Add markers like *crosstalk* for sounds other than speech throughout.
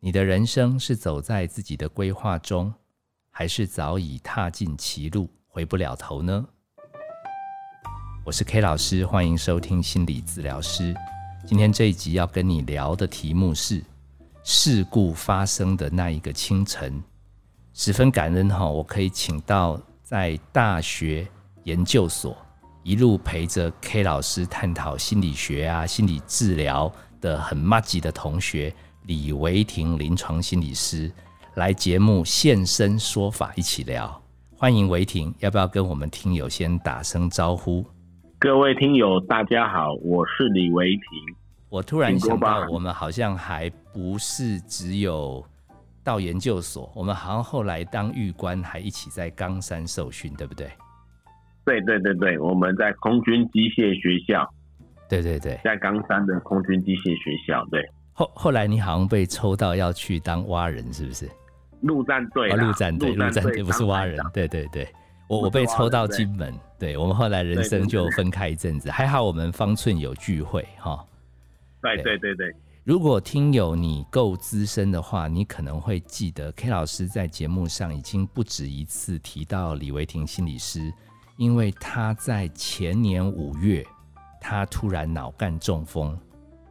你的人生是走在自己的规划中，还是早已踏进歧路，回不了头呢？我是 K 老师，欢迎收听心理治疗师。今天这一集要跟你聊的题目是事故发生的那一个清晨，十分感恩哈，我可以请到在大学研究所一路陪着 K 老师探讨心理学啊、心理治疗的很 m a 的同学。李维婷临床心理师来节目现身说法，一起聊。欢迎维婷，要不要跟我们听友先打声招呼？各位听友，大家好，我是李维婷。我突然想到，我们好像还不是只有到研究所，我们好像后来当狱官，还一起在冈山受训，对不对？对对对对，我们在空军机械学校。对对对，在冈山的空军机械学校，对。后后来你好像被抽到要去当蛙人，是不是？陆战队啊，陆战队，陆战队不是蛙人，对对对，我我被抽到金门，对我们后来人生就分开一阵子，还好我们方寸有聚会哈。对对对对，如果听友你够资深的话，你可能会记得 K 老师在节目上已经不止一次提到李维婷心理师，因为他在前年五月，他突然脑干中风。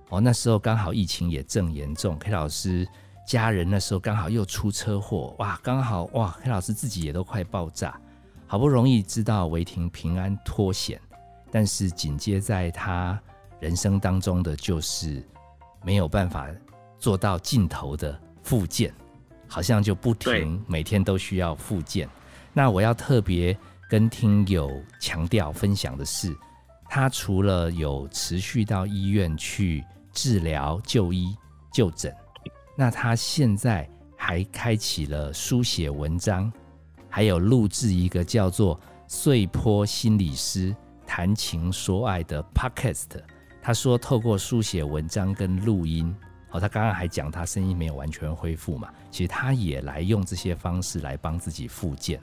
哦，那时候刚好疫情也正严重，K 老师家人那时候刚好又出车祸，哇，刚好哇，K 老师自己也都快爆炸，好不容易知道维婷平安脱险，但是紧接在他人生当中的就是没有办法做到尽头的复健，好像就不停每天都需要复健。那我要特别跟听友强调分享的是，他除了有持续到医院去。治疗、就医、就诊，那他现在还开启了书写文章，还有录制一个叫做“碎坡心理师谈情说爱”的 Podcast。他说，透过书写文章跟录音，哦，他刚刚还讲他声音没有完全恢复嘛，其实他也来用这些方式来帮自己复健。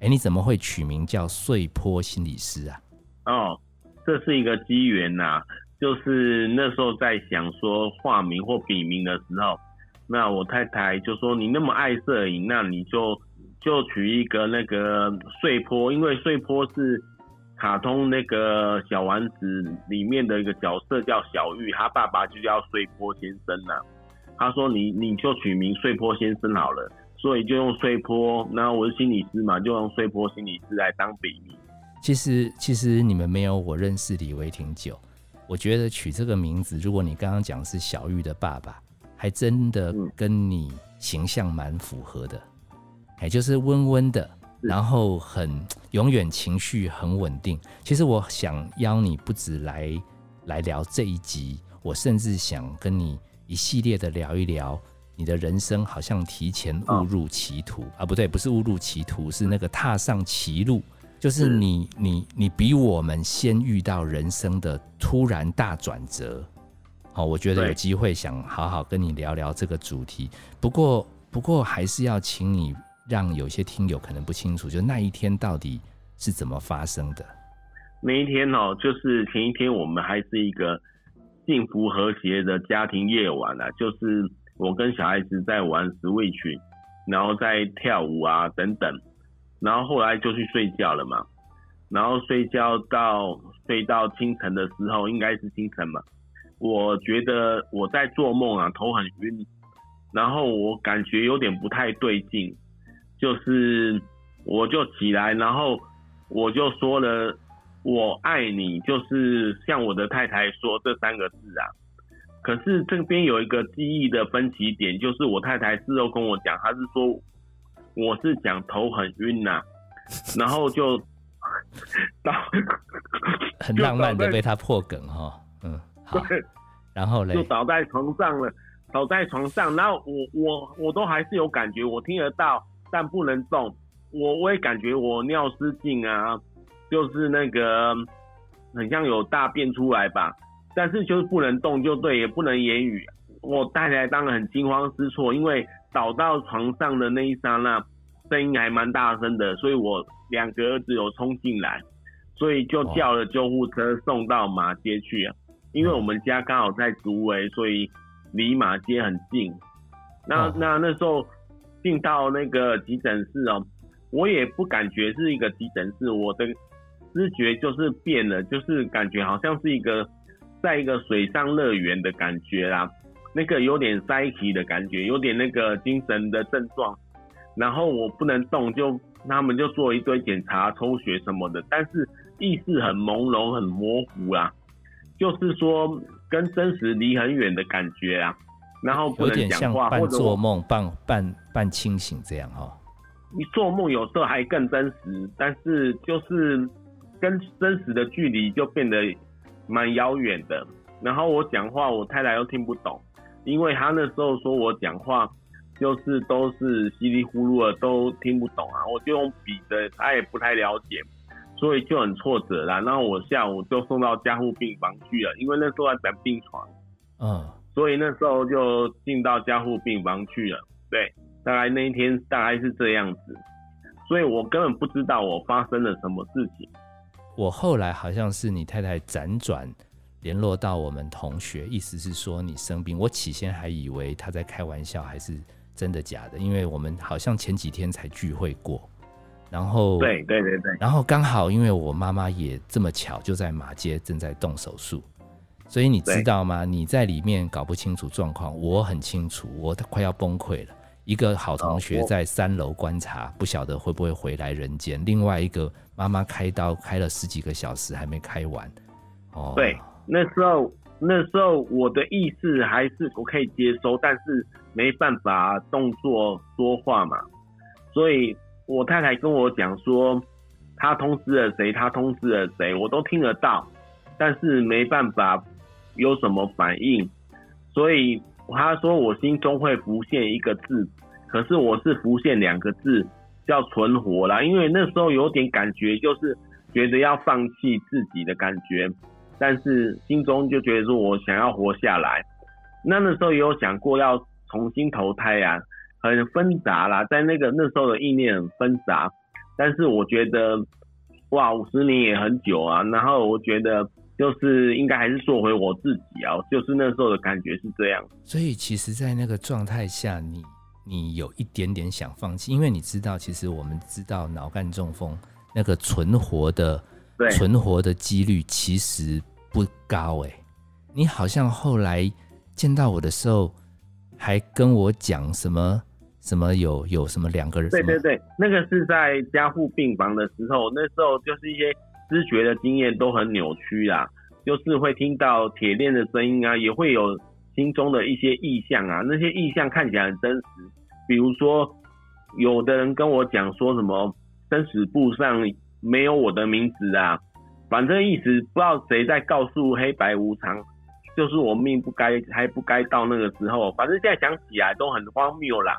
哎，你怎么会取名叫“碎坡心理师”啊？哦，这是一个机缘呐。就是那时候在想说化名或笔名的时候，那我太太就说：“你那么爱摄影，那你就就取一个那个碎坡，因为碎坡是卡通那个小丸子里面的一个角色叫小玉，他爸爸就叫碎坡先生呐。他说你你就取名碎坡先生好了，所以就用碎坡。那我是心理师嘛，就用碎坡心理师来当笔名。其实其实你们没有我认识李维挺久。我觉得取这个名字，如果你刚刚讲是小玉的爸爸，还真的跟你形象蛮符合的，也就是温温的，然后很永远情绪很稳定。其实我想邀你不止来来聊这一集，我甚至想跟你一系列的聊一聊你的人生，好像提前误入歧途啊，不对，不是误入歧途，是那个踏上歧路。就是你，你，你比我们先遇到人生的突然大转折，好，我觉得有机会想好好跟你聊聊这个主题。不过，不过还是要请你让有些听友可能不清楚，就那一天到底是怎么发生的。那一天哦，就是前一天我们还是一个幸福和谐的家庭夜晚啊，就是我跟小孩子在玩 Switch，然后在跳舞啊等等。然后后来就去睡觉了嘛，然后睡觉到睡到清晨的时候，应该是清晨嘛。我觉得我在做梦啊，头很晕，然后我感觉有点不太对劲，就是我就起来，然后我就说了“我爱你”，就是向我的太太说这三个字啊。可是这边有一个记忆的分歧点，就是我太太事后跟我讲，她是说。我是讲头很晕呐，*laughs* 然后就 *laughs* 倒，*laughs* 很浪漫的被他破梗哈，嗯，好，然后嘞，就倒在床上了，倒在床上，然后我我我都还是有感觉，我听得到，但不能动，我我也感觉我尿失禁啊，就是那个很像有大便出来吧，但是就是不能动，就对，也不能言语，我太太当然很惊慌失措，因为。倒到床上的那一刹那，声音还蛮大声的，所以我两个儿子有冲进来，所以就叫了救护车送到马街去啊。因为我们家刚好在竹围，所以离马街很近。那那那时候进到那个急诊室哦，我也不感觉是一个急诊室，我的知觉就是变了，就是感觉好像是一个在一个水上乐园的感觉啦，那个有点塞气的感觉，有点那个精神的症状，然后我不能动，就他们就做一堆检查、抽血什么的，但是意识很朦胧、很模糊啊，就是说跟真实离很远的感觉啊。然后不能讲话，半做梦、半半半清醒这样哈。你做梦有时候还更真实，但是就是跟真实的距离就变得蛮遥远的。然后我讲话，我太太又听不懂，因为他那时候说我讲话就是都是稀里糊涂的，都听不懂啊。我就用笔的，他也不太了解，所以就很挫折啦。然后我下午就送到加护病房去了，因为那时候在等病床。嗯。所以那时候就进到加护病房去了，对，大概那一天大概是这样子，所以我根本不知道我发生了什么事情。我后来好像是你太太辗转联络到我们同学，意思是说你生病。我起先还以为他在开玩笑，还是真的假的？因为我们好像前几天才聚会过，然后对对对对，然后刚好因为我妈妈也这么巧就在马街正在动手术。所以你知道吗？你在里面搞不清楚状况，我很清楚，我快要崩溃了。一个好同学在三楼观察，不晓得会不会回来人间。另外一个妈妈开刀开了十几个小时还没开完。哦，对，那时候那时候我的意识还是我可以接收，但是没办法动作说话嘛。所以我太太跟我讲说，她通知了谁，她通知了谁，我都听得到，但是没办法。有什么反应？所以他说我心中会浮现一个字，可是我是浮现两个字，叫存活啦。因为那时候有点感觉，就是觉得要放弃自己的感觉，但是心中就觉得说我想要活下来。那那时候也有想过要重新投胎啊，很纷杂啦，在那个那时候的意念很纷杂。但是我觉得，哇，五十年也很久啊。然后我觉得。就是应该还是做回我自己啊，就是那时候的感觉是这样。所以其实，在那个状态下，你你有一点点想放弃，因为你知道，其实我们知道脑干中风那个存活的存活的几率其实不高哎。你好像后来见到我的时候，还跟我讲什么什么有有什么两个人？对对对，那个是在加护病房的时候，那时候就是一些。知觉的经验都很扭曲啊，就是会听到铁链的声音啊，也会有心中的一些意象啊，那些意象看起来很真实。比如说，有的人跟我讲说什么生死簿上没有我的名字啊，反正一直不知道谁在告诉黑白无常，就是我命不该还不该到那个时候。反正现在想起来都很荒谬啦，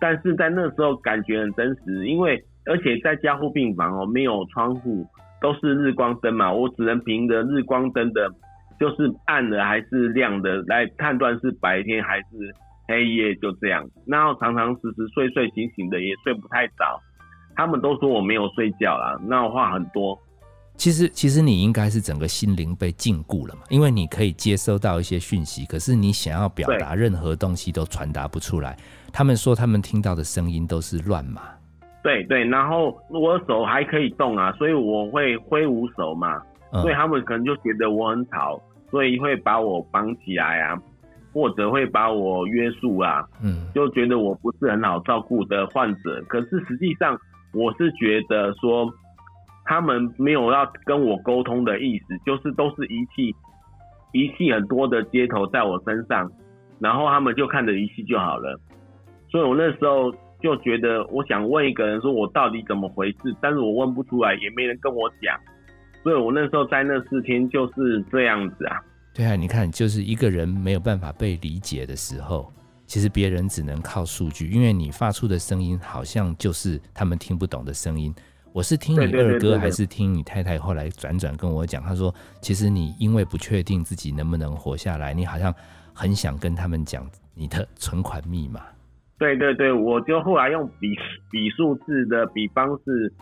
但是在那时候感觉很真实，因为而且在加护病房哦，没有窗户。都是日光灯嘛，我只能凭着日光灯的，就是暗的还是亮的来判断是白天还是黑夜，就这样。然后常常时时睡睡醒醒的，也睡不太早。他们都说我没有睡觉啦，那话很多。其实，其实你应该是整个心灵被禁锢了嘛，因为你可以接收到一些讯息，可是你想要表达任何东西都传达不出来。他们说他们听到的声音都是乱码。对对，然后我手还可以动啊，所以我会挥舞手嘛，所以他们可能就觉得我很吵，所以会把我绑起来啊，或者会把我约束啊，嗯，就觉得我不是很好照顾的患者。可是实际上，我是觉得说，他们没有要跟我沟通的意思，就是都是仪器，仪器很多的接头在我身上，然后他们就看着仪器就好了。所以我那时候。就觉得我想问一个人说，我到底怎么回事？但是我问不出来，也没人跟我讲，所以我那时候在那四天就是这样子啊。对啊，你看，就是一个人没有办法被理解的时候，其实别人只能靠数据，因为你发出的声音好像就是他们听不懂的声音。我是听你二哥，还是听你太太后来转转跟我讲，他说，其实你因为不确定自己能不能活下来，你好像很想跟他们讲你的 *laughs* 存款密码。对对对，我就后来用比比数字的比方式，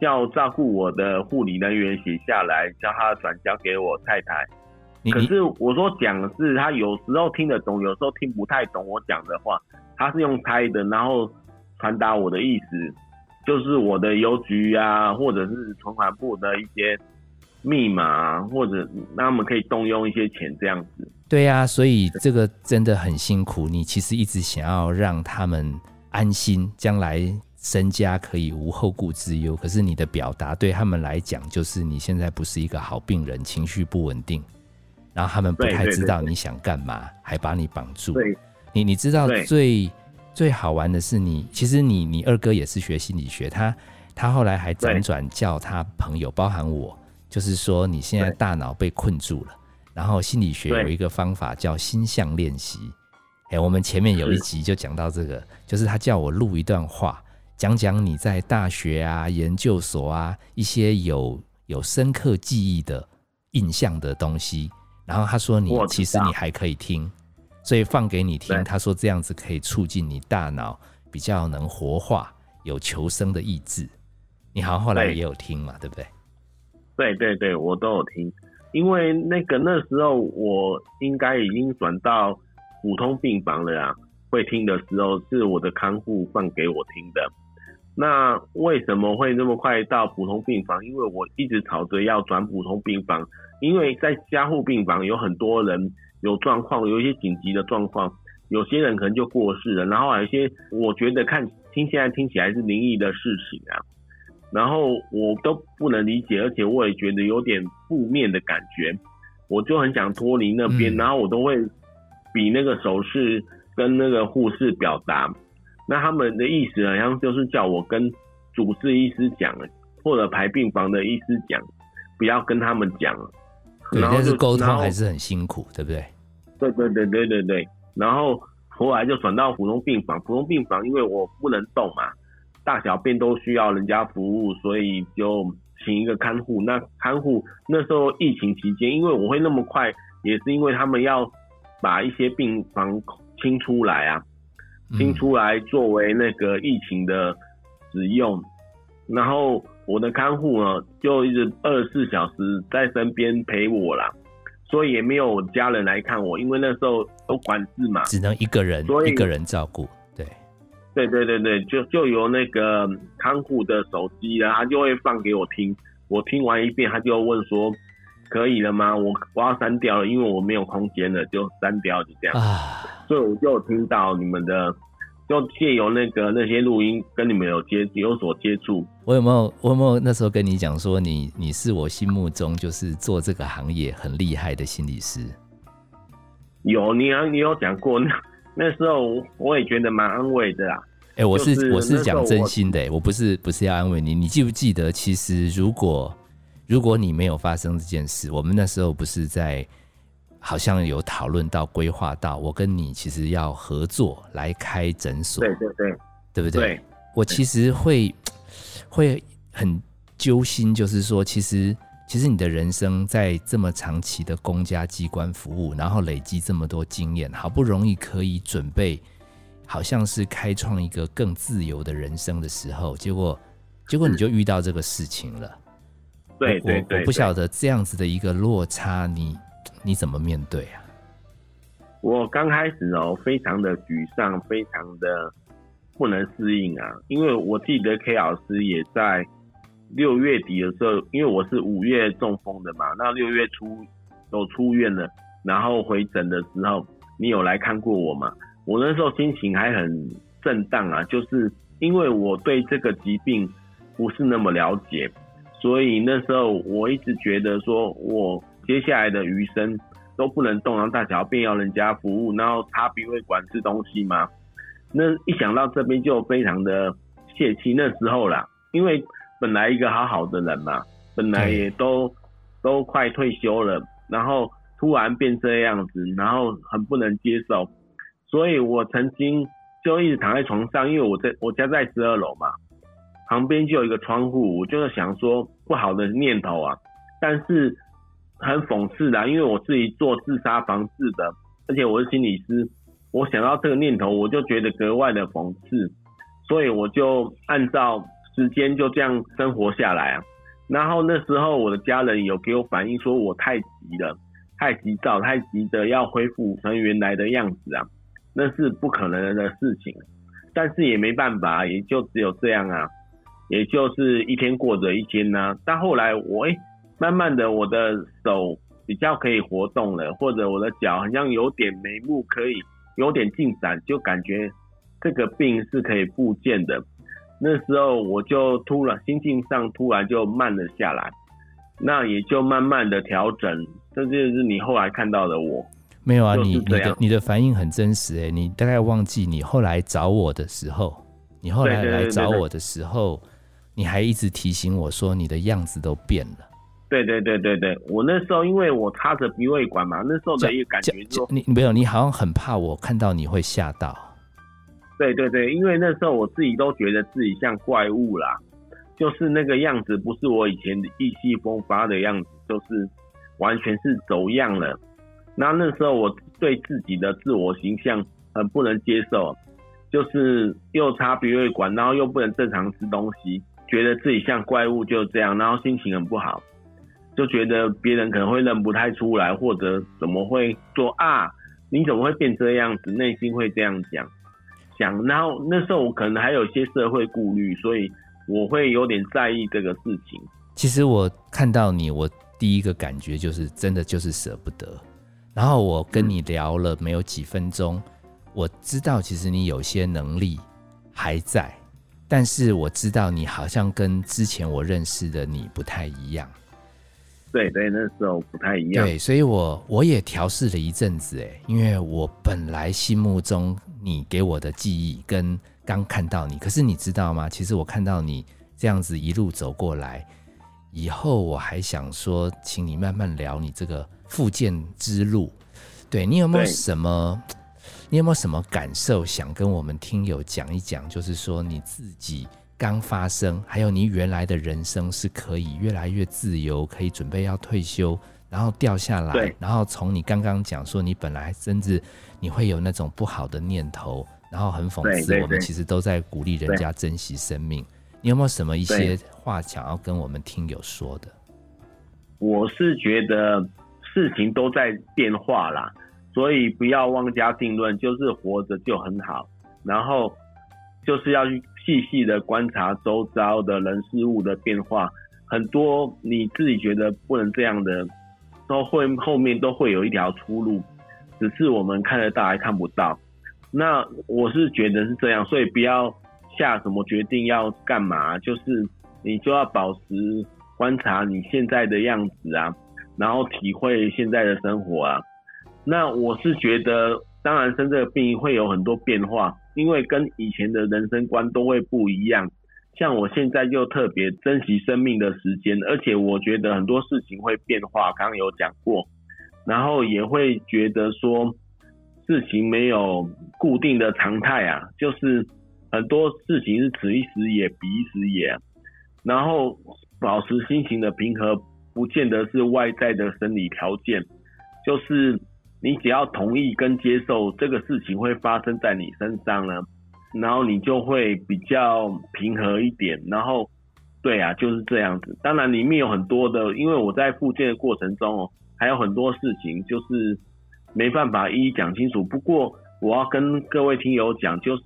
叫照顾我的护理人员写下来，叫他转交给我太太。可是我说讲是他有时候听得懂，有时候听不太懂我讲的话。他是用猜的，然后传达我的意思，就是我的邮局啊，或者是存款部的一些密码，或者那他们可以动用一些钱这样子。对呀，所以这个真的很辛苦。你其实一直想要让他们安心，将来身家可以无后顾之忧。可是你的表达对他们来讲，就是你现在不是一个好病人，情绪不稳定，然后他们不太知道你想干嘛，还把你绑住。你你知道最最好玩的是，你其实你你二哥也是学心理学，他他后来还辗转叫他朋友，包含我，就是说你现在大脑被困住了。然后心理学有一个方法叫心象练习，哎，我们前面有一集就讲到这个，就是他叫我录一段话，讲讲你在大学啊、研究所啊一些有有深刻记忆的印象的东西。然后他说你其实你还可以听，所以放给你听。他说这样子可以促进你大脑比较能活化，有求生的意志。你好像后来也有听嘛，对不对？对对对，我都有听。因为那个那时候我应该已经转到普通病房了啊，会听的时候是我的看护放给我听的。那为什么会那么快到普通病房？因为我一直吵着要转普通病房，因为在加护病房有很多人有状况，有一些紧急的状况，有些人可能就过世了，然后有一些我觉得看听现在听起来是灵异的事情啊。然后我都不能理解，而且我也觉得有点负面的感觉，我就很想脱离那边，然后我都会比那个手势跟那个护士表达，那他们的意思好像就是叫我跟主治医师讲，或者排病房的医师讲，不要跟他们讲。对，但是沟通还是很辛苦，对不对？对对对对对对。然后后来就转到普通病房，普通病房因为我不能动嘛。大小便都需要人家服务，所以就请一个看护。那看护那时候疫情期间，因为我会那么快，也是因为他们要把一些病房清出来啊，清出来作为那个疫情的使用。然后我的看护呢，就一直二十四小时在身边陪我啦，所以也没有家人来看我，因为那时候都管制嘛，只能一个人一个人照顾。对对对对，就就由那个看护的手机啊，他就会放给我听。我听完一遍，他就问说：“可以了吗？”我我要删掉了，因为我没有空间了，就删掉，就这样。啊，所以我就听到你们的，就借由那个那些录音跟你们有接有所接触。我有没有我有没有那时候跟你讲说，你你是我心目中就是做这个行业很厉害的心理师？有，你有你有讲过那。那时候我也觉得蛮安慰的啊。哎，我是我是讲真心的，我不是不是要安慰你。你记不记得，其实如果如果你没有发生这件事，我们那时候不是在好像有讨论到规划到，我跟你其实要合作来开诊所，对对对，对不对？我其实会 *tsk* 会很揪心，就是说，其实其实你的人生在这么长期的公家机关服务，然后累积这么多经验，好不容易可以准备。好像是开创一个更自由的人生的时候，结果，结果你就遇到这个事情了。对对对，我不晓得这样子的一个落差，你你怎么面对啊？我刚开始哦，非常的沮丧，非常的不能适应啊。因为我记得 K 老师也在六月底的时候，因为我是五月中风的嘛，那六月初都出院了，然后回诊的时候，你有来看过我吗？我那时候心情还很震荡啊，就是因为我对这个疾病不是那么了解，所以那时候我一直觉得说，我接下来的余生都不能动，然后大小便要人家服务，然后他不会管吃东西嘛。那一想到这边就非常的泄气。那时候啦，因为本来一个好好的人嘛，本来也都都快退休了，然后突然变这样子，然后很不能接受。所以我曾经就一直躺在床上，因为我在我家在十二楼嘛，旁边就有一个窗户，我就是想说不好的念头啊。但是很讽刺的，因为我自己做自杀防治的，而且我是心理师，我想到这个念头，我就觉得格外的讽刺，所以我就按照时间就这样生活下来啊。然后那时候我的家人有给我反映说我太急了，太急躁，太急着要恢复成原来的样子啊。那是不可能的事情。但是也没办法，也就只有这样啊，也就是一天过着一天呢。但后来我哎，慢慢的我的手比较可以活动了，或者我的脚好像有点眉目可以有点进展，就感觉这个病是可以复健的。那时候我就突然心境上突然就慢了下来，那也就慢慢的调整。这就是你后来看到的我。没有啊，你你的你的反应很真实哎，你大概忘记你后来找我的时候，你后来来找我的时候，你还一直提醒我说你的样子都变了。对对对对对，我那时候因为我插着鼻胃管嘛，那时候的一个感觉就你没有，你好像很怕我看到你会吓到。对对对，因为那时候我自己都觉得自己像怪物啦，就是那个样子不是我以前意气风发的样子，就是完全是走样了。那那时候我对自己的自我形象很不能接受，就是又插鼻胃管，然后又不能正常吃东西，觉得自己像怪物，就这样，然后心情很不好，就觉得别人可能会认不太出来，或者怎么会说啊，你怎么会变这样子？内心会这样讲，讲，然后那时候我可能还有些社会顾虑，所以我会有点在意这个事情。其实我看到你，我第一个感觉就是真的就是舍不得。然后我跟你聊了没有几分钟，我知道其实你有些能力还在，但是我知道你好像跟之前我认识的你不太一样。对对，那时候不太一样。对，所以我我也调试了一阵子，哎，因为我本来心目中你给我的记忆跟刚看到你，可是你知道吗？其实我看到你这样子一路走过来，以后我还想说，请你慢慢聊你这个。复健之路，对你有没有什么？你有没有什么感受想跟我们听友讲一讲？就是说你自己刚发生，还有你原来的人生是可以越来越自由，可以准备要退休，然后掉下来，然后从你刚刚讲说你本来甚至你会有那种不好的念头，然后很讽刺我们其实都在鼓励人家珍惜生命。你有没有什么一些话想要跟我们听友说的？我是觉得。事情都在变化啦，所以不要妄加定论，就是活着就很好。然后就是要去细细的观察周遭的人事物的变化，很多你自己觉得不能这样的，都会后面都会有一条出路，只是我们看得到还看不到。那我是觉得是这样，所以不要下什么决定要干嘛，就是你就要保持观察你现在的样子啊。然后体会现在的生活啊，那我是觉得，当然生这个病会有很多变化，因为跟以前的人生观都会不一样。像我现在就特别珍惜生命的时间，而且我觉得很多事情会变化，刚刚有讲过，然后也会觉得说事情没有固定的常态啊，就是很多事情是此一时也彼一时也，然后保持心情的平和。不见得是外在的生理条件，就是你只要同意跟接受这个事情会发生在你身上呢，然后你就会比较平和一点。然后，对啊，就是这样子。当然里面有很多的，因为我在复健的过程中哦，还有很多事情就是没办法一一讲清楚。不过我要跟各位听友讲，就是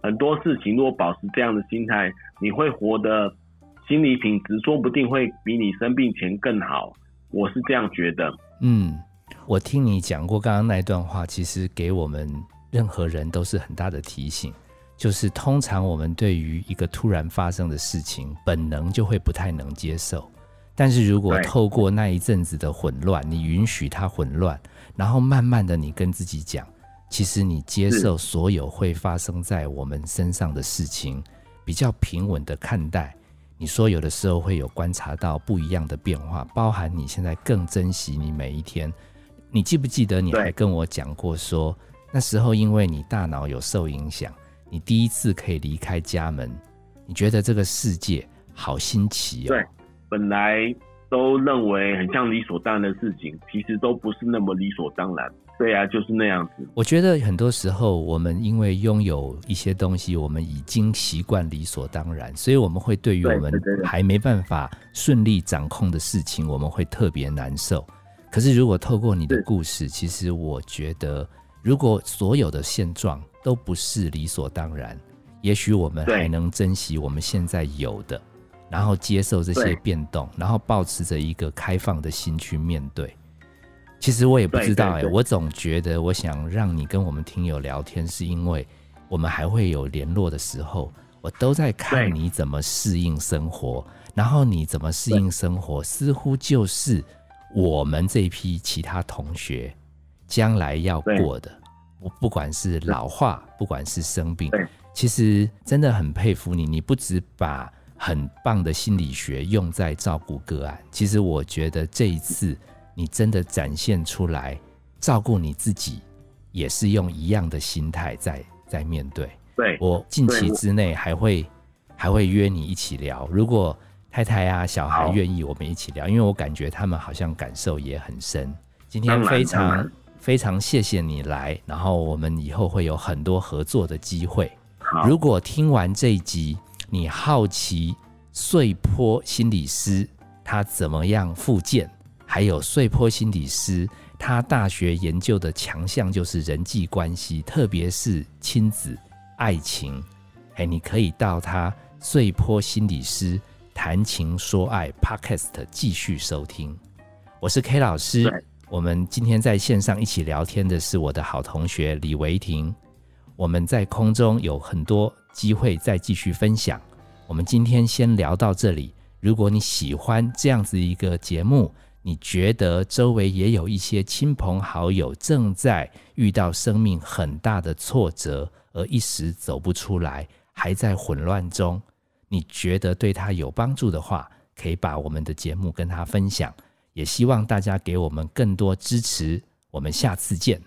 很多事情如果保持这样的心态，你会活得。心理品质说不定会比你生病前更好，我是这样觉得。嗯，我听你讲过刚刚那一段话，其实给我们任何人都是很大的提醒。就是通常我们对于一个突然发生的事情，本能就会不太能接受。但是如果透过那一阵子的混乱，你允许它混乱，然后慢慢的你跟自己讲，其实你接受所有会发生在我们身上的事情，比较平稳的看待。你说有的时候会有观察到不一样的变化，包含你现在更珍惜你每一天。你记不记得你还跟我讲过说，那时候因为你大脑有受影响，你第一次可以离开家门，你觉得这个世界好新奇哦。对，本来都认为很像理所当然的事情，其实都不是那么理所当然。对啊，就是那样子。我觉得很多时候，我们因为拥有一些东西，我们已经习惯理所当然，所以我们会对于我们还没办法顺利掌控的事情，我们会特别难受。可是如果透过你的故事，其实我觉得如果所有的现状都不是理所当然，也许我们还能珍惜我们现在有的，然后接受这些变动，然后保持着一个开放的心去面对。其实我也不知道哎、我总觉得我想让你跟我们听友聊天，是因为我们还会有联络的时候，我都在看你怎么适应生活，然后你怎么适应生活，似乎就是我们这一批其他同学将来要过的。我不管是老化，不管是生病，其实真的很佩服你。你不只把很棒的心理学用在照顾个案，其实我觉得这一次你真的展现出来，照顾你自己也是用一样的心态在在面对。对，我近期之内还会还会约你一起聊，如果太太啊小孩愿意，我们一起聊，因为我感觉他们好像感受也很深。今天非常非常谢谢你来，然后我们以后会有很多合作的机会。如果听完这一集，你好奇碎坡心理师他怎么样复健，还有碎坡心理师他大学研究的强项就是人际关系，特别是亲子、爱情。哎，你可以到他碎坡心理师谈情说爱 Podcast 继续收听。我是 K 老师，我们今天在线上一起聊天的是我的好同学李维婷。我们在空中有很多机会再继续分享。我们今天先聊到这里。如果你喜欢这样子一个节目，你觉得周围也有一些亲朋好友正在遇到生命很大的挫折，而一时走不出来，还在混乱中，你觉得对他有帮助的话，可以把我们的节目跟他分享。也希望大家给我们更多支持。我们下次见。